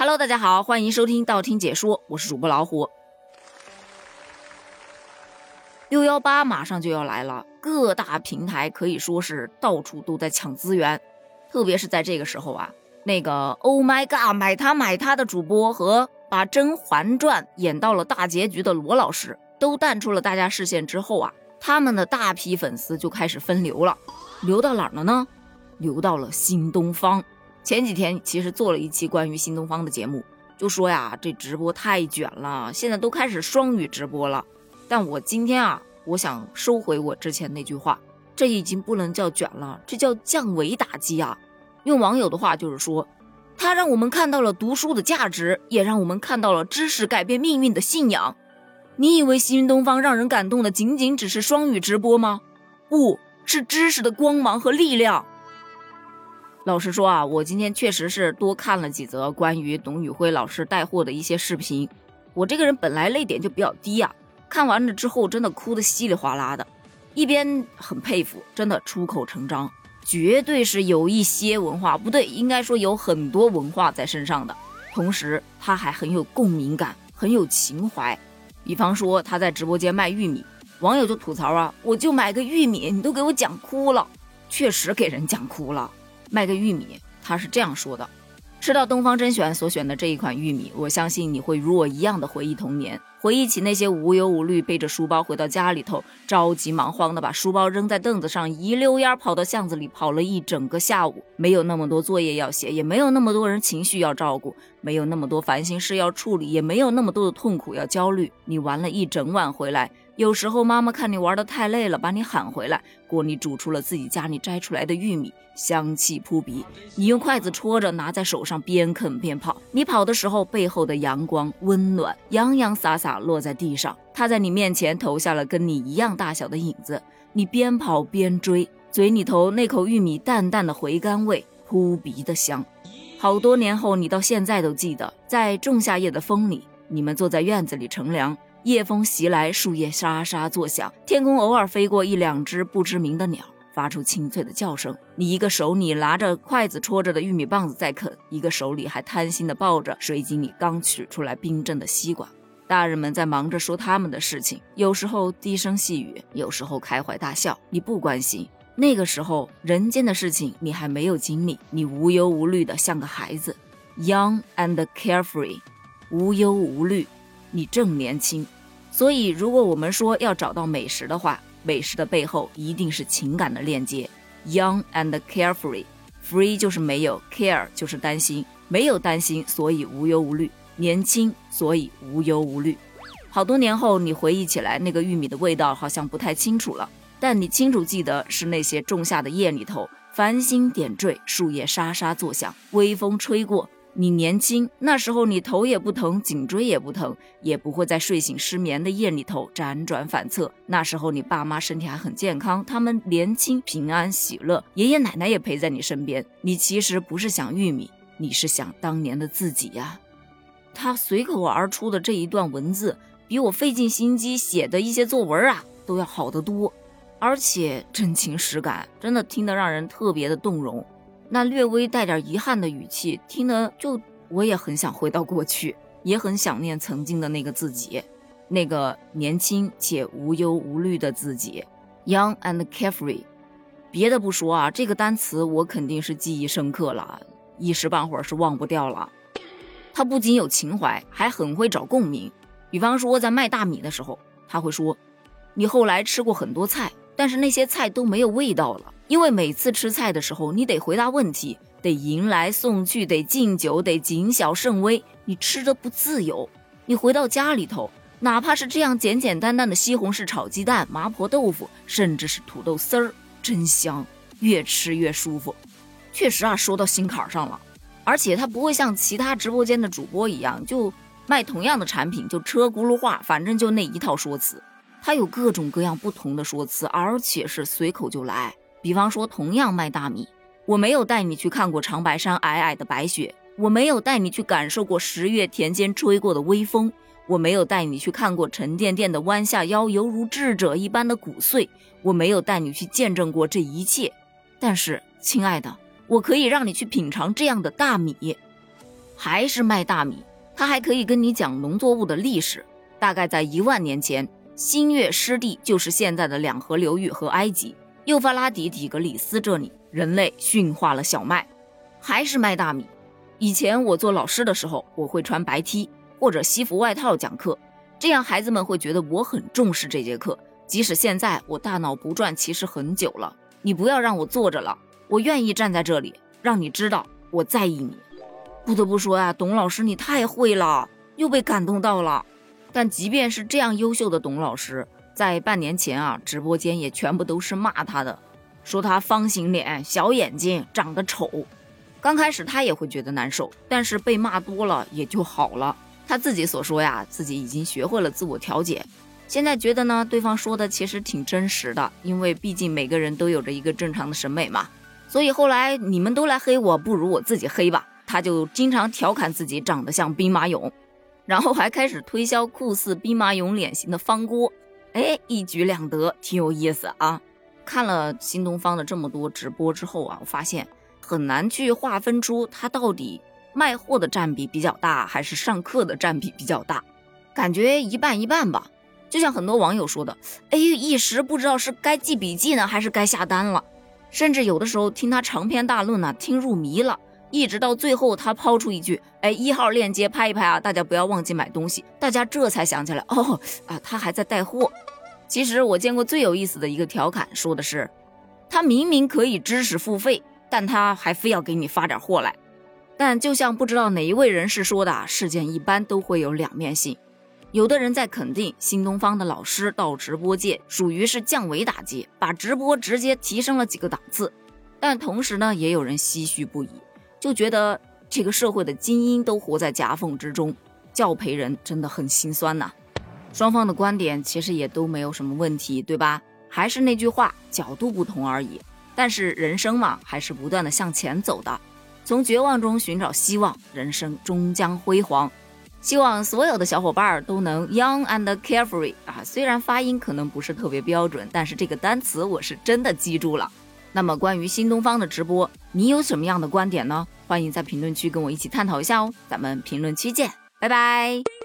Hello，大家好，欢迎收听道听解说，我是主播老虎。六幺八马上就要来了，各大平台可以说是到处都在抢资源，特别是在这个时候啊，那个 Oh my God，买它买它的主播和把《甄嬛传》演到了大结局的罗老师都淡出了大家视线之后啊，他们的大批粉丝就开始分流了，流到哪儿了呢？流到了新东方。前几天其实做了一期关于新东方的节目，就说呀，这直播太卷了，现在都开始双语直播了。但我今天啊，我想收回我之前那句话，这已经不能叫卷了，这叫降维打击啊！用网友的话就是说，它让我们看到了读书的价值，也让我们看到了知识改变命运的信仰。你以为新东方让人感动的仅仅只是双语直播吗？不是知识的光芒和力量。老实说啊，我今天确实是多看了几则关于董宇辉老师带货的一些视频。我这个人本来泪点就比较低啊，看完了之后真的哭得稀里哗啦的，一边很佩服，真的出口成章，绝对是有一些文化，不对，应该说有很多文化在身上的。同时他还很有共鸣感，很有情怀。比方说他在直播间卖玉米，网友就吐槽啊，我就买个玉米，你都给我讲哭了，确实给人讲哭了。卖个玉米，他是这样说的：吃到东方甄选所选的这一款玉米，我相信你会如我一样的回忆童年，回忆起那些无忧无虑背着书包回到家里头，着急忙慌的把书包扔在凳子上，一溜烟跑到巷子里跑了一整个下午，没有那么多作业要写，也没有那么多人情绪要照顾，没有那么多烦心事要处理，也没有那么多的痛苦要焦虑。你玩了一整晚回来。有时候妈妈看你玩的太累了，把你喊回来，锅里煮出了自己家里摘出来的玉米，香气扑鼻。你用筷子戳着，拿在手上边啃边跑。你跑的时候，背后的阳光温暖，洋洋洒洒落在地上。他在你面前投下了跟你一样大小的影子。你边跑边追，嘴里头那口玉米淡淡的回甘味，扑鼻的香。好多年后，你到现在都记得，在仲夏夜的风里，你们坐在院子里乘凉。夜风袭来，树叶沙沙作响，天空偶尔飞过一两只不知名的鸟，发出清脆的叫声。你一个手里拿着筷子戳着的玉米棒子在啃，一个手里还贪心的抱着水井里刚取出来冰镇的西瓜。大人们在忙着说他们的事情，有时候低声细语，有时候开怀大笑。你不关心，那个时候人间的事情你还没有经历，你无忧无虑的像个孩子，young and carefree，无忧无虑。你正年轻，所以如果我们说要找到美食的话，美食的背后一定是情感的链接。Young and carefree，free 就是没有，care 就是担心，没有担心，所以无忧无虑。年轻，所以无忧无虑。好多年后，你回忆起来，那个玉米的味道好像不太清楚了，但你清楚记得是那些仲夏的夜里头，繁星点缀，树叶沙沙作响，微风吹过。你年轻那时候，你头也不疼，颈椎也不疼，也不会在睡醒失眠的夜里头辗转反侧。那时候你爸妈身体还很健康，他们年轻平安喜乐，爷爷奶奶也陪在你身边。你其实不是想玉米，你是想当年的自己呀。他随口而出的这一段文字，比我费尽心机写的一些作文啊都要好得多，而且真情实感，真的听得让人特别的动容。那略微带点遗憾的语气，听得就我也很想回到过去，也很想念曾经的那个自己，那个年轻且无忧无虑的自己，young and carefree。别的不说啊，这个单词我肯定是记忆深刻了，一时半会儿是忘不掉了。他不仅有情怀，还很会找共鸣。比方说在卖大米的时候，他会说：“你后来吃过很多菜，但是那些菜都没有味道了。”因为每次吃菜的时候，你得回答问题，得迎来送去，得敬酒，得谨小慎微，你吃的不自由。你回到家里头，哪怕是这样简简单单的西红柿炒鸡蛋、麻婆豆腐，甚至是土豆丝儿，真香，越吃越舒服。确实啊，说到心坎上了。而且他不会像其他直播间的主播一样，就卖同样的产品就车轱辘话，反正就那一套说辞。他有各种各样不同的说辞，而且是随口就来。比方说，同样卖大米，我没有带你去看过长白山皑皑的白雪，我没有带你去感受过十月田间吹过的微风，我没有带你去看过沉甸甸的弯下腰犹如智者一般的骨髓，我没有带你去见证过这一切。但是，亲爱的，我可以让你去品尝这样的大米。还是卖大米。他还可以跟你讲农作物的历史，大概在一万年前，新月湿地就是现在的两河流域和埃及、幼发拉底、底格里斯这里，人类驯化了小麦，还是卖大米。以前我做老师的时候，我会穿白 T 或者西服外套讲课，这样孩子们会觉得我很重视这节课。即使现在我大脑不转其实很久了，你不要让我坐着了，我愿意站在这里，让你知道我在意你。不得不说呀，董老师你太会了，又被感动到了。但即便是这样优秀的董老师，在半年前啊，直播间也全部都是骂他的，说他方形脸、小眼睛、长得丑。刚开始他也会觉得难受，但是被骂多了也就好了。他自己所说呀，自己已经学会了自我调节。现在觉得呢，对方说的其实挺真实的，因为毕竟每个人都有着一个正常的审美嘛。所以后来你们都来黑我，不如我自己黑吧。他就经常调侃自己长得像兵马俑，然后还开始推销酷似兵马俑脸型的方锅，哎，一举两得，挺有意思啊！看了新东方的这么多直播之后啊，我发现很难去划分出他到底卖货的占比比较大，还是上课的占比比较大，感觉一半一半吧。就像很多网友说的，哎，一时不知道是该记笔记呢，还是该下单了，甚至有的时候听他长篇大论呢，听入迷了。一直到最后，他抛出一句：“哎，一号链接拍一拍啊，大家不要忘记买东西。”大家这才想起来，哦啊，他还在带货。其实我见过最有意思的一个调侃，说的是，他明明可以知识付费，但他还非要给你发点货来。但就像不知道哪一位人士说的，事件一般都会有两面性。有的人在肯定新东方的老师到直播界属于是降维打击，把直播直接提升了几个档次。但同时呢，也有人唏嘘不已。就觉得这个社会的精英都活在夹缝之中，教培人真的很心酸呐。双方的观点其实也都没有什么问题，对吧？还是那句话，角度不同而已。但是人生嘛，还是不断的向前走的，从绝望中寻找希望，人生终将辉煌。希望所有的小伙伴都能 young and carefree 啊！虽然发音可能不是特别标准，但是这个单词我是真的记住了。那么关于新东方的直播，你有什么样的观点呢？欢迎在评论区跟我一起探讨一下哦，咱们评论区见，拜拜。